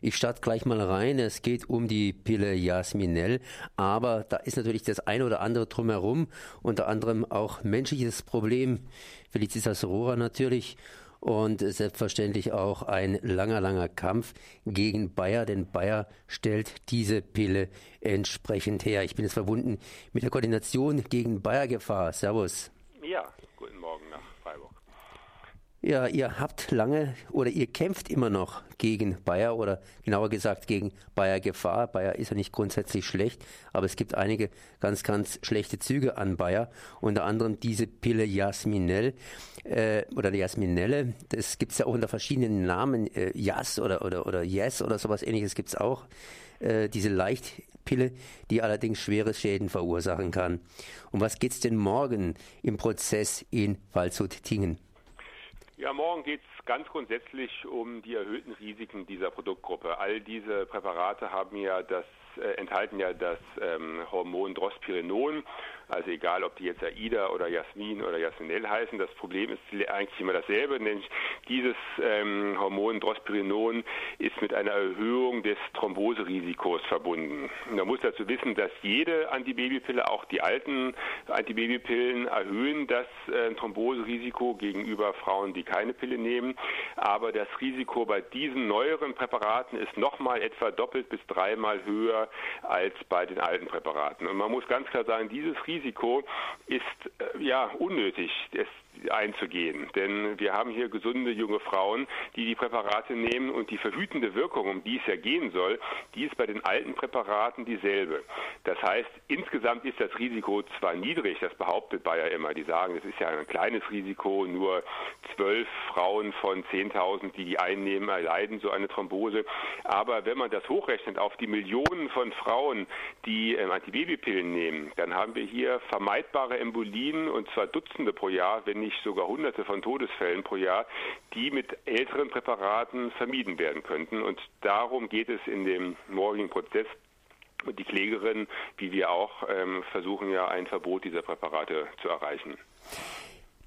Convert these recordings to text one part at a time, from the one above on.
Ich starte gleich mal rein. Es geht um die Pille Jasminell, aber da ist natürlich das eine oder andere drumherum, unter anderem auch menschliches Problem. Felicitas Rohrer natürlich und selbstverständlich auch ein langer, langer Kampf gegen Bayer, denn Bayer stellt diese Pille entsprechend her. Ich bin jetzt verbunden mit der Koordination gegen Bayer-Gefahr. Servus. Ja, guten Morgen nach Freiburg. Ja, ihr habt lange oder ihr kämpft immer noch gegen Bayer oder genauer gesagt gegen Bayer Gefahr. Bayer ist ja nicht grundsätzlich schlecht, aber es gibt einige ganz, ganz schlechte Züge an Bayer. Unter anderem diese Pille Jasminell äh, oder Jasminelle. Das gibt's ja auch unter verschiedenen Namen. Äh, Jas oder, oder, oder Yes oder sowas ähnliches gibt's auch. Äh, diese Leichtpille, die allerdings schwere Schäden verursachen kann. Um was geht's denn morgen im Prozess in Waldshut-Tingen? Ja, morgen geht es ganz grundsätzlich um die erhöhten Risiken dieser Produktgruppe. All diese Präparate haben ja das äh, enthalten ja das ähm, Hormon Drospirinon, also egal ob die jetzt Aida oder Jasmin oder Jasminell heißen, das Problem ist eigentlich immer dasselbe, nämlich dieses ähm, Hormon Drospirinon ist mit einer Erhöhung des Thromboserisikos verbunden. Man muss dazu wissen, dass jede Antibabypille, auch die alten Antibabypillen, erhöhen das äh, Thromboserisiko gegenüber Frauen, die keine Pille nehmen. Aber das Risiko bei diesen neueren Präparaten ist nochmal etwa doppelt bis dreimal höher als bei den alten Präparaten. Und man muss ganz klar sagen, dieses Risiko ist äh, ja unnötig. Es einzugehen. Denn wir haben hier gesunde junge Frauen, die die Präparate nehmen und die verhütende Wirkung, um die es ja gehen soll, die ist bei den alten Präparaten dieselbe. Das heißt, insgesamt ist das Risiko zwar niedrig, das behauptet Bayer immer, die sagen, das ist ja ein kleines Risiko, nur zwölf Frauen von 10.000, die die einnehmen, erleiden so eine Thrombose. Aber wenn man das hochrechnet auf die Millionen von Frauen, die ähm, Antibabypillen nehmen, dann haben wir hier vermeidbare Embolien und zwar Dutzende pro Jahr, wenn nicht nicht sogar hunderte von Todesfällen pro Jahr, die mit älteren Präparaten vermieden werden könnten. Und darum geht es in dem morgigen Prozess. Und die Klägerin, wie wir auch, ähm, versuchen ja ein Verbot dieser Präparate zu erreichen.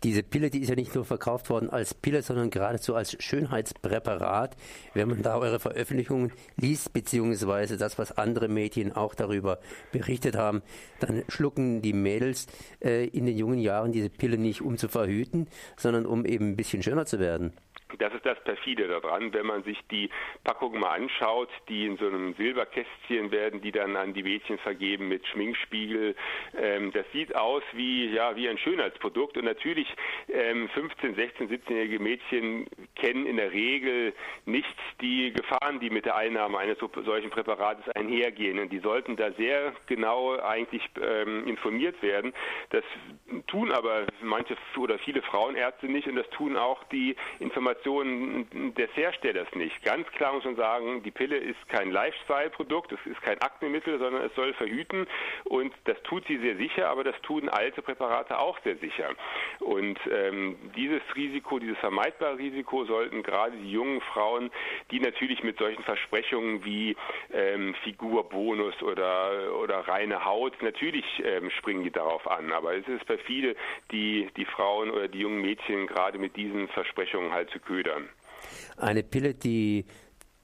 Diese Pille, die ist ja nicht nur verkauft worden als Pille, sondern geradezu als Schönheitspräparat. Wenn man da eure Veröffentlichungen liest, beziehungsweise das, was andere Medien auch darüber berichtet haben, dann schlucken die Mädels äh, in den jungen Jahren diese Pille nicht, um zu verhüten, sondern um eben ein bisschen schöner zu werden. Das ist das perfide daran, wenn man sich die Packungen mal anschaut, die in so einem Silberkästchen werden, die dann an die Mädchen vergeben mit Schminkspiegel. Ähm, das sieht aus wie ja wie ein Schönheitsprodukt und natürlich ähm, 15, 16, 17-jährige Mädchen kennen in der Regel nicht die Gefahren, die mit der Einnahme eines solchen Präparates einhergehen und die sollten da sehr genau eigentlich ähm, informiert werden. Das tun aber manche oder viele Frauenärzte nicht und das tun auch die Informationen Informationen des Herstellers nicht. Ganz klar muss man sagen, die Pille ist kein Lifestyle-Produkt, es ist kein Aknemittel, sondern es soll verhüten und das tut sie sehr sicher, aber das tun alte Präparate auch sehr sicher. Und ähm, dieses Risiko, dieses vermeidbare Risiko sollten gerade die jungen Frauen, die natürlich mit solchen Versprechungen wie ähm, Figurbonus oder, oder reine Haut, natürlich ähm, springen die darauf an, aber es ist perfide, die, die Frauen oder die jungen Mädchen gerade mit diesen Versprechungen halt zu ködern. Eine Pille, die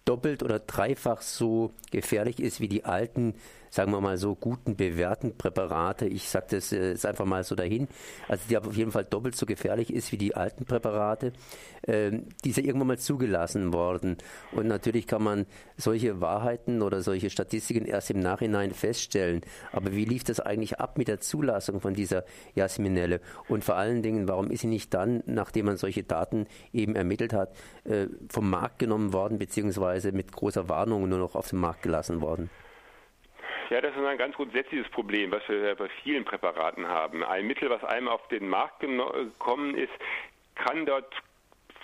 doppelt oder dreifach so gefährlich ist wie die alten sagen wir mal so, guten, bewährten Präparate, ich sage das äh, jetzt einfach mal so dahin, also die auf jeden Fall doppelt so gefährlich ist wie die alten Präparate, äh, die sind irgendwann mal zugelassen worden. Und natürlich kann man solche Wahrheiten oder solche Statistiken erst im Nachhinein feststellen. Aber wie lief das eigentlich ab mit der Zulassung von dieser Jasminelle? Und vor allen Dingen, warum ist sie nicht dann, nachdem man solche Daten eben ermittelt hat, äh, vom Markt genommen worden, beziehungsweise mit großer Warnung nur noch auf den Markt gelassen worden? Ja, das ist ein ganz grundsätzliches Problem, was wir bei vielen Präparaten haben. Ein Mittel, was einem auf den Markt gekommen ist, kann dort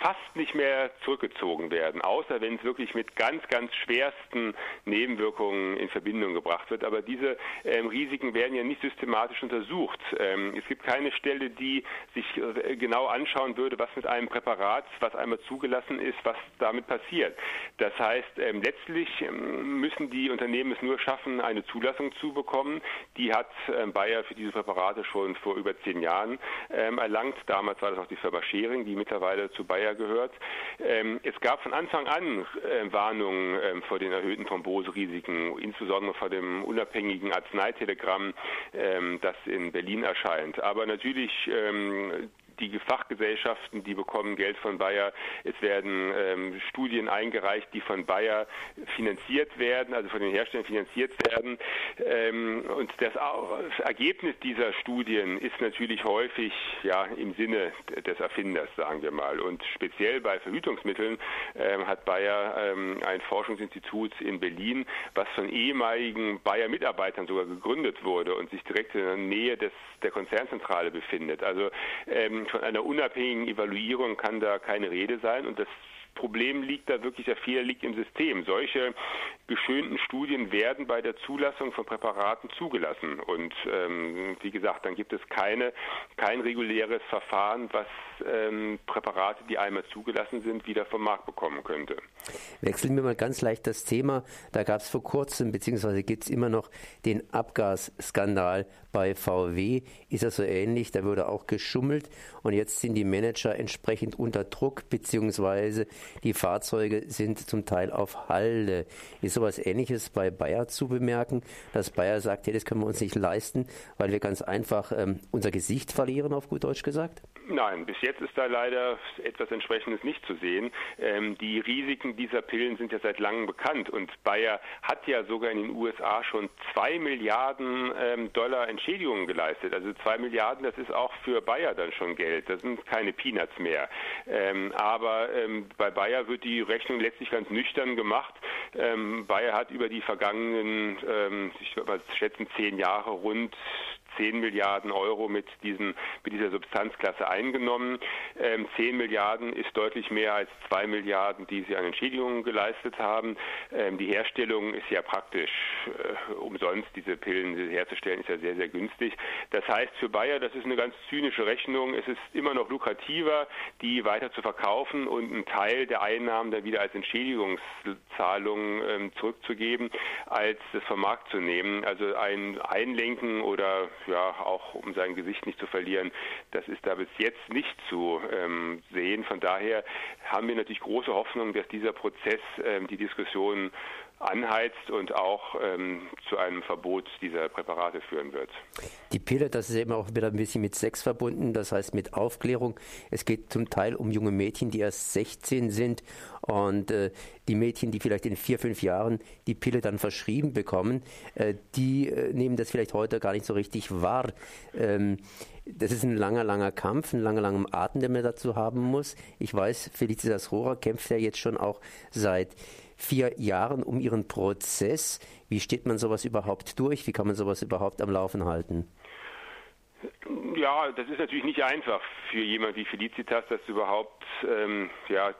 fast nicht mehr zurückgezogen werden, außer wenn es wirklich mit ganz, ganz schwersten Nebenwirkungen in Verbindung gebracht wird. Aber diese ähm, Risiken werden ja nicht systematisch untersucht. Ähm, es gibt keine Stelle, die sich äh, genau anschauen würde, was mit einem Präparat, was einmal zugelassen ist, was damit passiert. Das heißt, ähm, letztlich ähm, müssen die Unternehmen es nur schaffen, eine Zulassung zu bekommen. Die hat ähm, Bayer für diese Präparate schon vor über zehn Jahren ähm, erlangt. Damals war das auch die Firma Schering, die mittlerweile zu Bayer Bayer gehört. Ähm, es gab von Anfang an äh, Warnungen äh, vor den erhöhten Thromboserisiken, insbesondere vor dem unabhängigen Arzneitelegramm, ähm, das in Berlin erscheint. Aber natürlich ähm, die Fachgesellschaften, die bekommen Geld von Bayer. Es werden ähm, Studien eingereicht, die von Bayer finanziert werden, also von den Herstellern finanziert werden. Ähm, und das, das, Ergebnis dieser Studien ist natürlich häufig ja im Sinne des Erfinders, sagen wir mal. Und speziell bei Verhütungsmitteln ähm, hat Bayer ähm, ein Forschungsinstitut in Berlin, was von ehemaligen Bayer-Mitarbeitern sogar gegründet wurde und sich direkt in der Nähe des, der Konzernzentrale befindet. Also ähm, von einer unabhängigen Evaluierung kann da keine Rede sein. Und das Problem liegt da wirklich, der Fehler liegt im System. Solche geschönten Studien werden bei der Zulassung von Präparaten zugelassen. Und ähm, wie gesagt, dann gibt es keine, kein reguläres Verfahren, was ähm, Präparate, die einmal zugelassen sind, wieder vom Markt bekommen könnte. Wechseln wir mal ganz leicht das Thema. Da gab es vor kurzem, beziehungsweise gibt es immer noch den Abgasskandal bei VW ist das so ähnlich. Da wurde auch geschummelt und jetzt sind die Manager entsprechend unter Druck, beziehungsweise die Fahrzeuge sind zum Teil auf Halde. Ist sowas ähnliches bei Bayer zu bemerken, dass Bayer sagt, hey, das können wir uns nicht leisten, weil wir ganz einfach ähm, unser Gesicht verlieren, auf gut Deutsch gesagt? Nein, bis jetzt ist da leider etwas Entsprechendes nicht zu sehen. Ähm, die Risiken dieser Pillen sind ja seit langem bekannt und Bayer hat ja sogar in den USA schon zwei Milliarden ähm, Dollar Entschädigungen geleistet. Also zwei Milliarden, das ist auch für Bayer dann schon Geld. Das sind keine Peanuts mehr. Ähm, aber ähm, bei Bayer wird die Rechnung letztlich ganz nüchtern gemacht. Ähm, Bayer hat über die vergangenen, ähm, ich würde mal schätzen, zehn Jahre rund 10 Milliarden Euro mit, diesen, mit dieser Substanzklasse eingenommen. Ähm, 10 Milliarden ist deutlich mehr als 2 Milliarden, die sie an Entschädigungen geleistet haben. Ähm, die Herstellung ist ja praktisch äh, umsonst. Diese Pillen herzustellen ist ja sehr, sehr günstig. Das heißt für Bayer, das ist eine ganz zynische Rechnung. Es ist immer noch lukrativer, die weiter zu verkaufen und einen Teil der Einnahmen dann wieder als Entschädigungszahlung ähm, zurückzugeben, als das vom Markt zu nehmen. Also ein Einlenken oder ja, auch um sein Gesicht nicht zu verlieren, das ist da bis jetzt nicht zu ähm, sehen. Von daher haben wir natürlich große Hoffnung, dass dieser Prozess ähm, die Diskussion anheizt und auch ähm, zu einem Verbot dieser Präparate führen wird. Die Pille, das ist eben auch wieder ein bisschen mit Sex verbunden, das heißt mit Aufklärung. Es geht zum Teil um junge Mädchen, die erst 16 sind und äh, die Mädchen, die vielleicht in vier, fünf Jahren die Pille dann verschrieben bekommen, äh, die äh, nehmen das vielleicht heute gar nicht so richtig wahr. Ähm, das ist ein langer, langer Kampf, ein langer, langer Atem, den man dazu haben muss. Ich weiß, Felicitas Rohrer kämpft ja jetzt schon auch seit vier Jahren um ihren Prozess. Wie steht man sowas überhaupt durch? Wie kann man sowas überhaupt am Laufen halten? Ja, das ist natürlich nicht einfach für jemand wie Felicitas, das überhaupt, ähm, ja,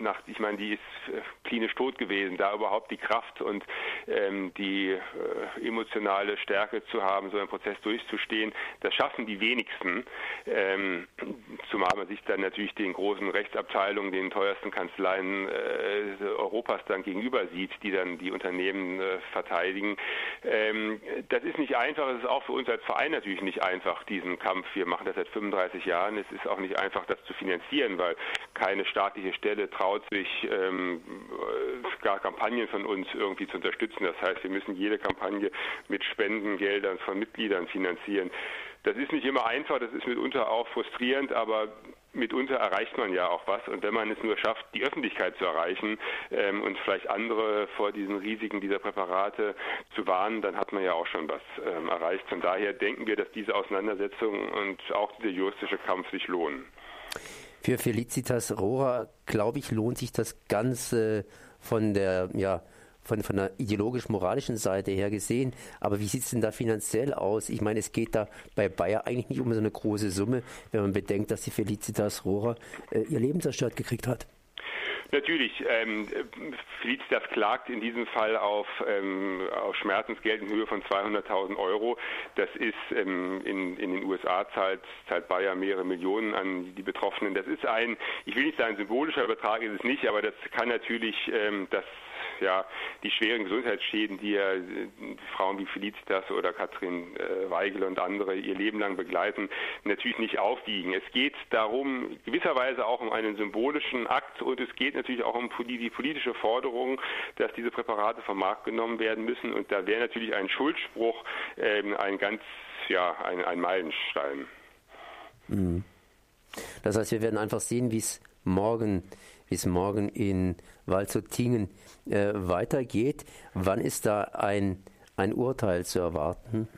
nach, ich meine, die ist äh, klinisch tot gewesen, da überhaupt die Kraft und ähm, die äh, emotionale Stärke zu haben, so einen Prozess durchzustehen, das schaffen die wenigsten. Ähm, zumal man sich dann natürlich den großen Rechtsabteilungen, den teuersten Kanzleien äh, Europas dann gegenüber sieht, die dann die Unternehmen äh, verteidigen. Ähm, das ist nicht einfach, es ist auch für uns als Verein natürlich nicht einfach, diesen Kampf. Wir machen das seit 35 Jahren. Es ist auch nicht einfach, das zu finanzieren, weil keine staatliche Stelle traut sich, ähm, gar Kampagnen von uns irgendwie zu unterstützen. Das heißt, wir müssen jede Kampagne mit Spendengeldern von Mitgliedern finanzieren. Das ist nicht immer einfach, das ist mitunter auch frustrierend, aber mitunter erreicht man ja auch was. Und wenn man es nur schafft, die Öffentlichkeit zu erreichen ähm, und vielleicht andere vor diesen Risiken dieser Präparate zu warnen, dann hat man ja auch schon was ähm, erreicht. Von daher denken wir, dass diese Auseinandersetzung und auch dieser juristische Kampf sich lohnen. Für Felicitas Rohrer, glaube ich, lohnt sich das Ganze von der, ja, von, von der ideologisch-moralischen Seite her gesehen. Aber wie sieht es denn da finanziell aus? Ich meine, es geht da bei Bayer eigentlich nicht um so eine große Summe, wenn man bedenkt, dass die Felicitas Rohrer äh, ihr Leben zerstört gekriegt hat. Natürlich. Ähm, Felicitas klagt in diesem Fall auf, ähm, auf Schmerzensgeld in Höhe von 200.000 Euro. Das ist ähm, in, in den USA zahlt, zahlt Bayer mehrere Millionen an die Betroffenen. Das ist ein, ich will nicht sagen symbolischer Betrag ist es nicht, aber das kann natürlich ähm, das ja die schweren Gesundheitsschäden, die ja Frauen wie Felicitas oder Katrin Weigel und andere ihr Leben lang begleiten, natürlich nicht aufwiegen. Es geht darum, gewisserweise auch um einen symbolischen Akt und es geht natürlich auch um die politische Forderung, dass diese Präparate vom Markt genommen werden müssen. Und da wäre natürlich ein Schuldspruch ähm, ein ganz, ja, ein, ein Meilenstein. Mhm. Das heißt, wir werden einfach sehen, wie es morgen, wie es morgen in Walzottingen äh, weitergeht. Wann ist da ein, ein Urteil zu erwarten?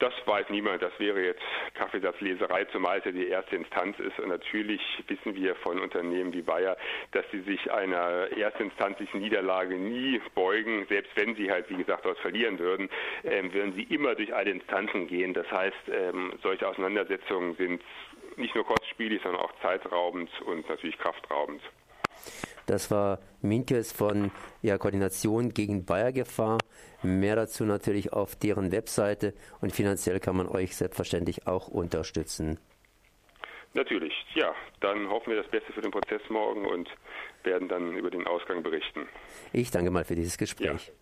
Das weiß niemand. Das wäre jetzt Kaffeesatzleserei, zumal es ja die erste Instanz ist. Und natürlich wissen wir von Unternehmen wie Bayer, dass sie sich einer erstinstanzlichen Niederlage nie beugen. Selbst wenn sie halt, wie gesagt, dort verlieren würden, ähm, würden sie immer durch alle Instanzen gehen. Das heißt, ähm, solche Auseinandersetzungen sind nicht nur kostspielig, sondern auch zeitraubend und natürlich kraftraubend. Das war Minkes von ja, Koordination gegen Bayergefahr. Mehr dazu natürlich auf deren Webseite und finanziell kann man euch selbstverständlich auch unterstützen. Natürlich, ja. Dann hoffen wir das Beste für den Prozess morgen und werden dann über den Ausgang berichten. Ich danke mal für dieses Gespräch. Ja.